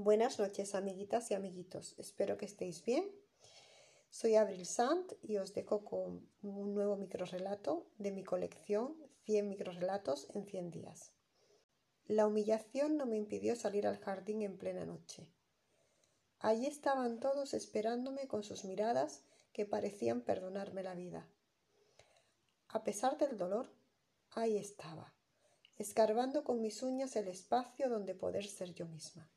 Buenas noches, amiguitas y amiguitos. Espero que estéis bien. Soy Abril Sant y os dejo con un nuevo microrelato de mi colección 100 microrelatos en 100 días. La humillación no me impidió salir al jardín en plena noche. Allí estaban todos esperándome con sus miradas que parecían perdonarme la vida. A pesar del dolor, ahí estaba, escarbando con mis uñas el espacio donde poder ser yo misma.